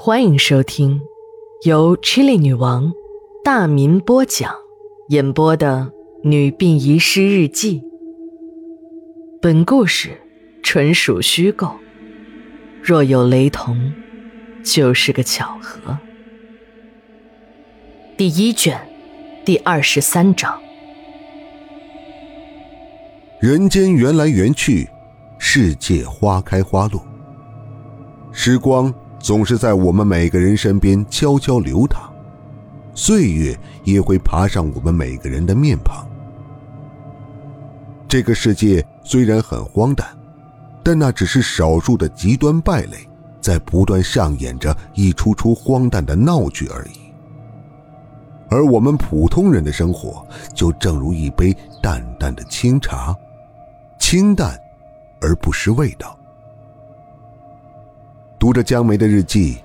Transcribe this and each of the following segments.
欢迎收听由 Chili 女王大民播讲、演播的《女病遗失日记》。本故事纯属虚构，若有雷同，就是个巧合。第一卷第二十三章：人间缘来缘去，世界花开花落，时光。总是在我们每个人身边悄悄流淌，岁月也会爬上我们每个人的面庞。这个世界虽然很荒诞，但那只是少数的极端败类，在不断上演着一出出荒诞的闹剧而已。而我们普通人的生活，就正如一杯淡淡的清茶，清淡而不失味道。读着江梅的日记，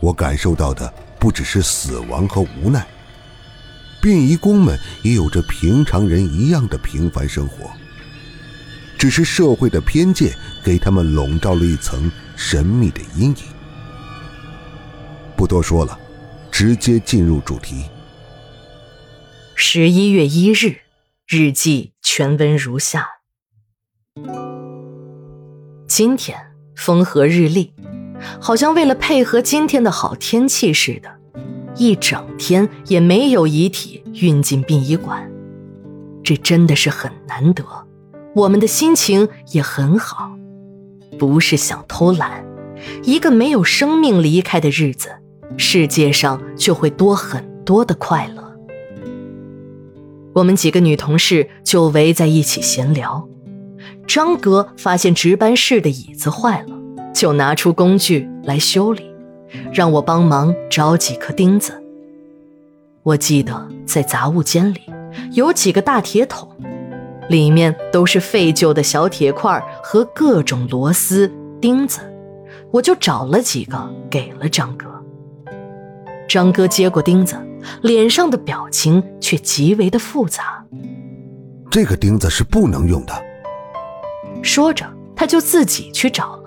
我感受到的不只是死亡和无奈。殡仪工们也有着平常人一样的平凡生活，只是社会的偏见给他们笼罩了一层神秘的阴影。不多说了，直接进入主题。十一月一日，日记全文如下：今天风和日丽。好像为了配合今天的好天气似的，一整天也没有遗体运进殡仪馆，这真的是很难得。我们的心情也很好，不是想偷懒。一个没有生命离开的日子，世界上就会多很多的快乐。我们几个女同事就围在一起闲聊。张哥发现值班室的椅子坏了。就拿出工具来修理，让我帮忙找几颗钉子。我记得在杂物间里有几个大铁桶，里面都是废旧的小铁块和各种螺丝钉子，我就找了几个给了张哥。张哥接过钉子，脸上的表情却极为的复杂。这个钉子是不能用的。说着，他就自己去找了。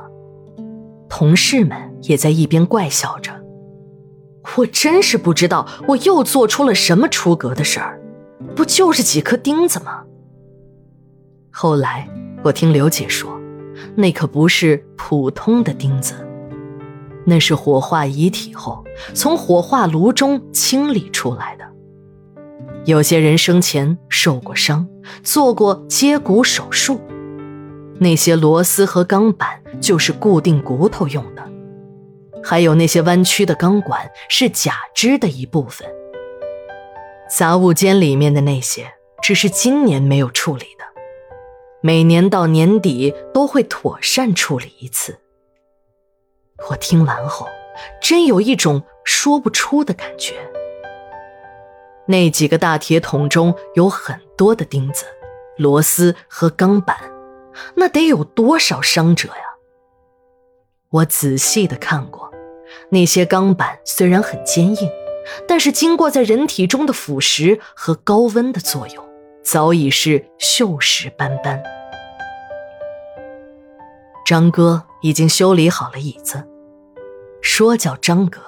同事们也在一边怪笑着，我真是不知道我又做出了什么出格的事儿，不就是几颗钉子吗？后来我听刘姐说，那可不是普通的钉子，那是火化遗体后从火化炉中清理出来的。有些人生前受过伤，做过接骨手术。那些螺丝和钢板就是固定骨头用的，还有那些弯曲的钢管是假肢的一部分。杂物间里面的那些只是今年没有处理的，每年到年底都会妥善处理一次。我听完后，真有一种说不出的感觉。那几个大铁桶中有很多的钉子、螺丝和钢板。那得有多少伤者呀！我仔细的看过，那些钢板虽然很坚硬，但是经过在人体中的腐蚀和高温的作用，早已是锈蚀斑斑。张哥已经修理好了椅子，说叫张哥，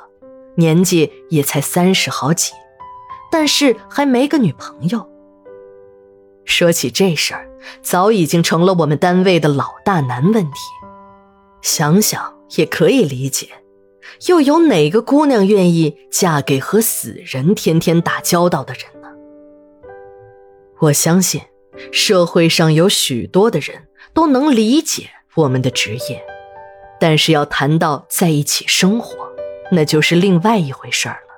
年纪也才三十好几，但是还没个女朋友。说起这事儿，早已经成了我们单位的老大难问题。想想也可以理解，又有哪个姑娘愿意嫁给和死人天天打交道的人呢？我相信，社会上有许多的人都能理解我们的职业，但是要谈到在一起生活，那就是另外一回事儿了。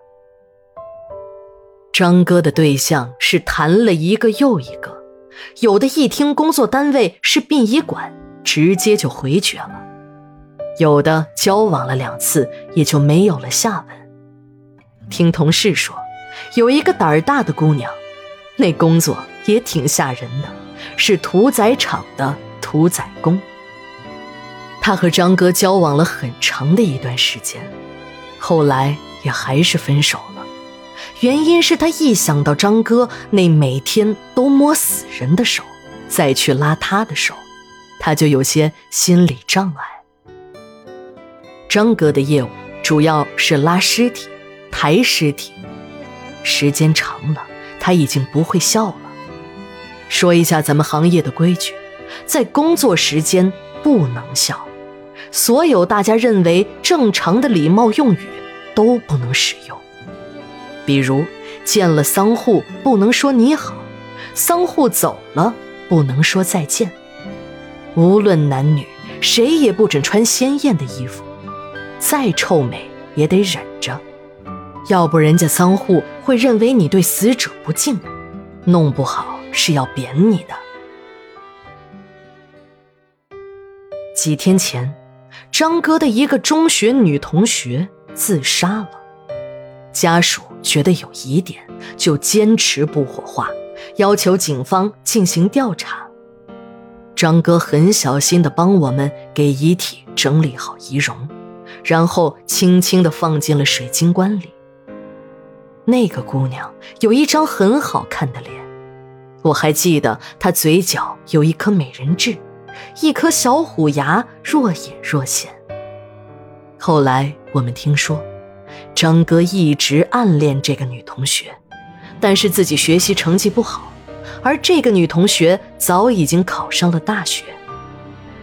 张哥的对象是谈了一个又一个。有的一听工作单位是殡仪馆，直接就回绝了；有的交往了两次，也就没有了下文。听同事说，有一个胆儿大的姑娘，那工作也挺吓人的，是屠宰场的屠宰工。她和张哥交往了很长的一段时间，后来也还是分手了。原因是他一想到张哥那每天都摸死人的手，再去拉他的手，他就有些心理障碍。张哥的业务主要是拉尸体、抬尸体。时间长了，他已经不会笑了。说一下咱们行业的规矩，在工作时间不能笑，所有大家认为正常的礼貌用语都不能使用。比如见了丧户不能说你好，丧户走了不能说再见。无论男女，谁也不准穿鲜艳的衣服，再臭美也得忍着，要不人家丧户会认为你对死者不敬，弄不好是要贬你的。几天前，张哥的一个中学女同学自杀了，家属觉得有疑点，就坚持不火化，要求警方进行调查。张哥很小心地帮我们给遗体整理好仪容，然后轻轻地放进了水晶棺里。那个姑娘有一张很好看的脸，我还记得她嘴角有一颗美人痣，一颗小虎牙若隐若现。后来我们听说，张哥一直暗恋这个女同学，但是自己学习成绩不好。而这个女同学早已经考上了大学，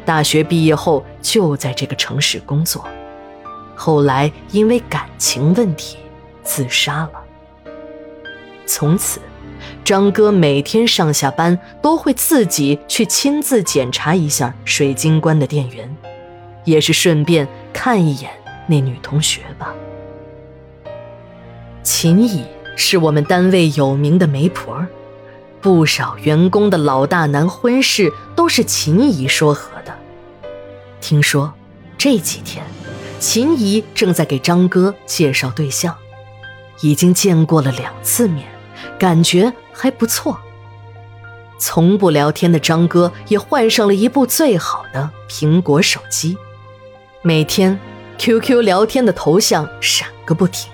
大学毕业后就在这个城市工作，后来因为感情问题自杀了。从此，张哥每天上下班都会自己去亲自检查一下水晶棺的电源，也是顺便看一眼那女同学吧。秦乙是我们单位有名的媒婆。不少员工的老大难婚事都是秦姨说和的。听说这几天，秦姨正在给张哥介绍对象，已经见过了两次面，感觉还不错。从不聊天的张哥也换上了一部最好的苹果手机，每天 QQ 聊天的头像闪个不停。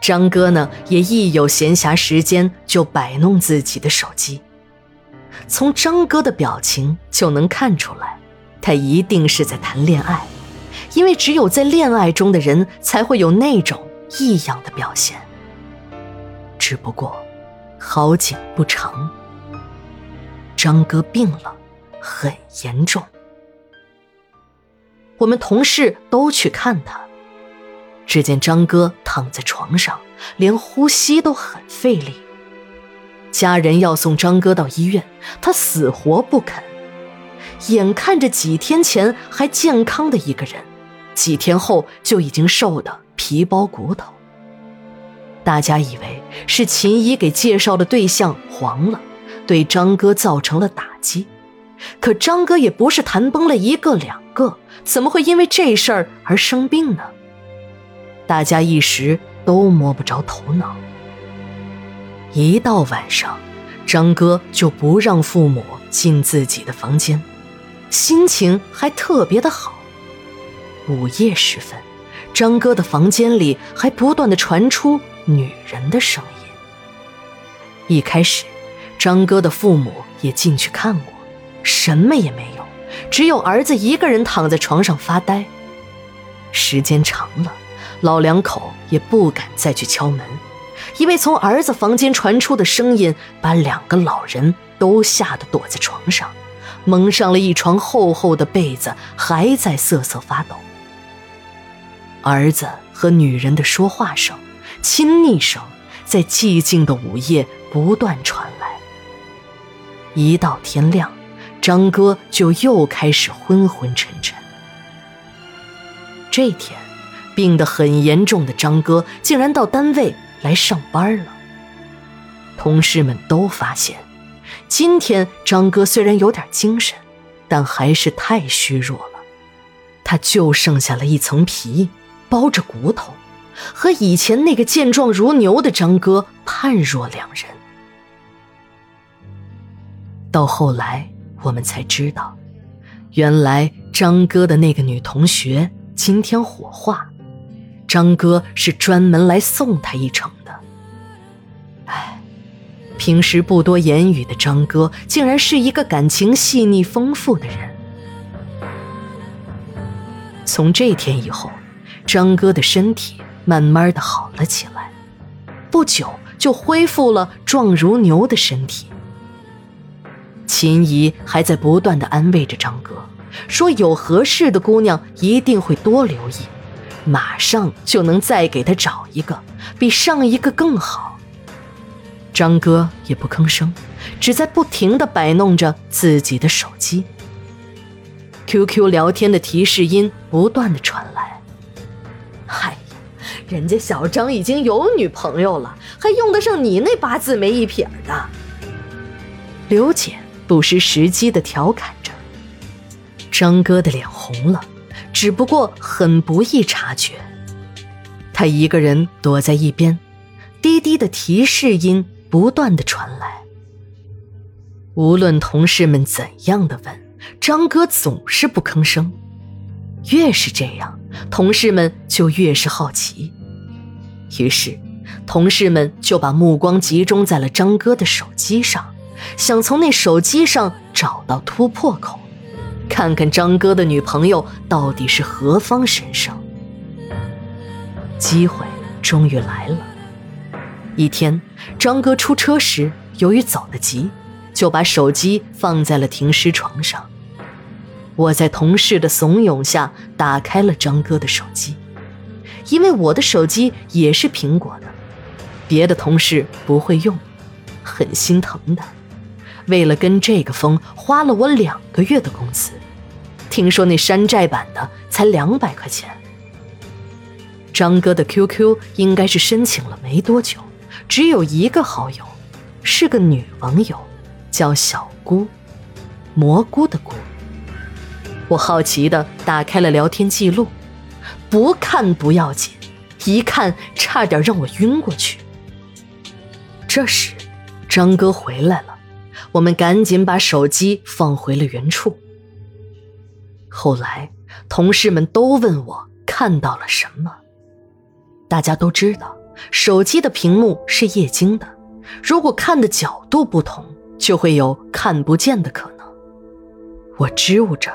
张哥呢，也一有闲暇时间就摆弄自己的手机。从张哥的表情就能看出来，他一定是在谈恋爱，因为只有在恋爱中的人才会有那种异样的表现。只不过，好景不长，张哥病了，很严重。我们同事都去看他。只见张哥躺在床上，连呼吸都很费力。家人要送张哥到医院，他死活不肯。眼看着几天前还健康的一个人，几天后就已经瘦得皮包骨头。大家以为是秦姨给介绍的对象黄了，对张哥造成了打击。可张哥也不是谈崩了一个两个，怎么会因为这事儿而生病呢？大家一时都摸不着头脑。一到晚上，张哥就不让父母进自己的房间，心情还特别的好。午夜时分，张哥的房间里还不断的传出女人的声音。一开始，张哥的父母也进去看过，什么也没有，只有儿子一个人躺在床上发呆。时间长了。老两口也不敢再去敲门，因为从儿子房间传出的声音把两个老人都吓得躲在床上，蒙上了一床厚厚的被子，还在瑟瑟发抖。儿子和女人的说话声、亲昵声在寂静的午夜不断传来。一到天亮，张哥就又开始昏昏沉沉。这天。病得很严重的张哥竟然到单位来上班了。同事们都发现，今天张哥虽然有点精神，但还是太虚弱了。他就剩下了一层皮，包着骨头，和以前那个健壮如牛的张哥判若两人。到后来，我们才知道，原来张哥的那个女同学今天火化。张哥是专门来送他一程的。哎，平时不多言语的张哥，竟然是一个感情细腻丰富的人。从这天以后，张哥的身体慢慢的好了起来，不久就恢复了壮如牛的身体。秦姨还在不断的安慰着张哥，说有合适的姑娘一定会多留意，马上就能再给他找一个比上一个更好。张哥也不吭声，只在不停的摆弄着自己的手机。QQ 聊天的提示音不断的传来。嗨呀，人家小张已经有女朋友了，还用得上你那八字没一撇的？刘姐。不失时机的调侃着，张哥的脸红了，只不过很不易察觉。他一个人躲在一边，低低的提示音不断的传来。无论同事们怎样的问，张哥总是不吭声。越是这样，同事们就越是好奇。于是，同事们就把目光集中在了张哥的手机上。想从那手机上找到突破口，看看张哥的女朋友到底是何方神圣。机会终于来了。一天，张哥出车时，由于走得急，就把手机放在了停尸床上。我在同事的怂恿下打开了张哥的手机，因为我的手机也是苹果的，别的同事不会用，很心疼的。为了跟这个风，花了我两个月的工资。听说那山寨版的才两百块钱。张哥的 QQ 应该是申请了没多久，只有一个好友，是个女网友，叫小姑，蘑菇的菇。我好奇的打开了聊天记录，不看不要紧，一看差点让我晕过去。这时，张哥回来了。我们赶紧把手机放回了原处。后来，同事们都问我看到了什么。大家都知道，手机的屏幕是液晶的，如果看的角度不同，就会有看不见的可能。我支吾着：“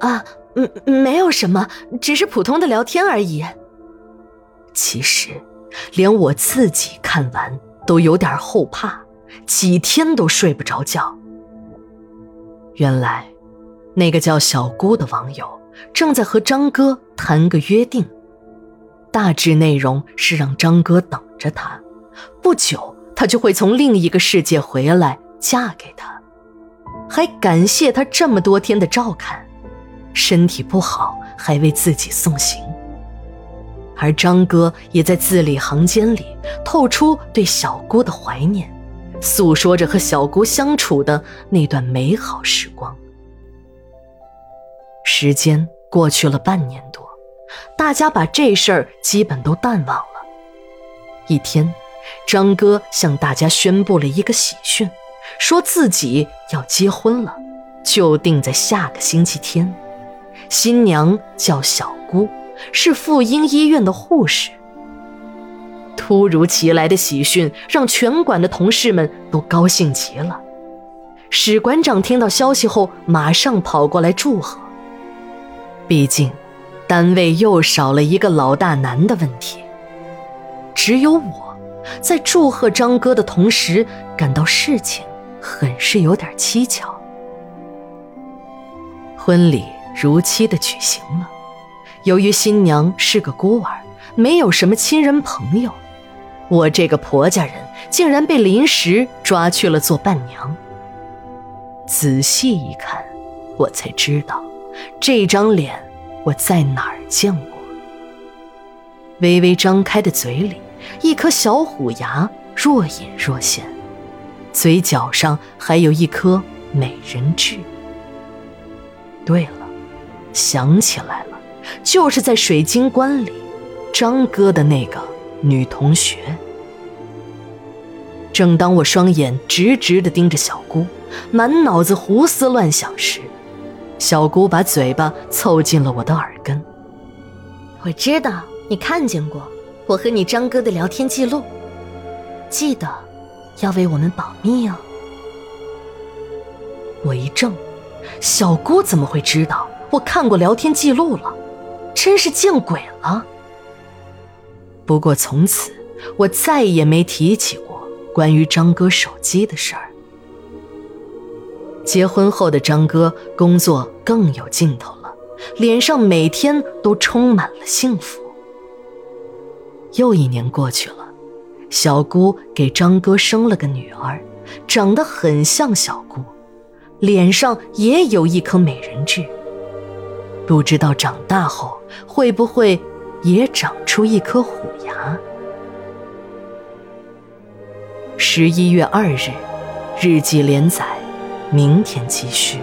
啊，嗯，没有什么，只是普通的聊天而已。”其实，连我自己看完都有点后怕。几天都睡不着觉。原来，那个叫小姑的网友正在和张哥谈个约定，大致内容是让张哥等着他，不久他就会从另一个世界回来嫁给他，还感谢他这么多天的照看，身体不好还为自己送行。而张哥也在字里行间里透出对小姑的怀念。诉说着和小姑相处的那段美好时光。时间过去了半年多，大家把这事儿基本都淡忘了。一天，张哥向大家宣布了一个喜讯，说自己要结婚了，就定在下个星期天。新娘叫小姑，是妇婴医院的护士。突如其来的喜讯让全馆的同事们都高兴极了。史馆长听到消息后，马上跑过来祝贺。毕竟，单位又少了一个老大难的问题。只有我，在祝贺张哥的同时，感到事情很是有点蹊跷。婚礼如期的举行了，由于新娘是个孤儿，没有什么亲人朋友。我这个婆家人竟然被临时抓去了做伴娘。仔细一看，我才知道，这张脸我在哪儿见过。微微张开的嘴里，一颗小虎牙若隐若现，嘴角上还有一颗美人痣。对了，想起来了，就是在水晶棺里，张哥的那个。女同学。正当我双眼直直地盯着小姑，满脑子胡思乱想时，小姑把嘴巴凑近了我的耳根。我知道你看见过我和你张哥的聊天记录，记得要为我们保密哦。我一怔，小姑怎么会知道我看过聊天记录了？真是见鬼了。不过从此，我再也没提起过关于张哥手机的事儿。结婚后的张哥工作更有劲头了，脸上每天都充满了幸福。又一年过去了，小姑给张哥生了个女儿，长得很像小姑，脸上也有一颗美人痣。不知道长大后会不会也长出一颗虎牙？十一月二日，日记连载，明天继续。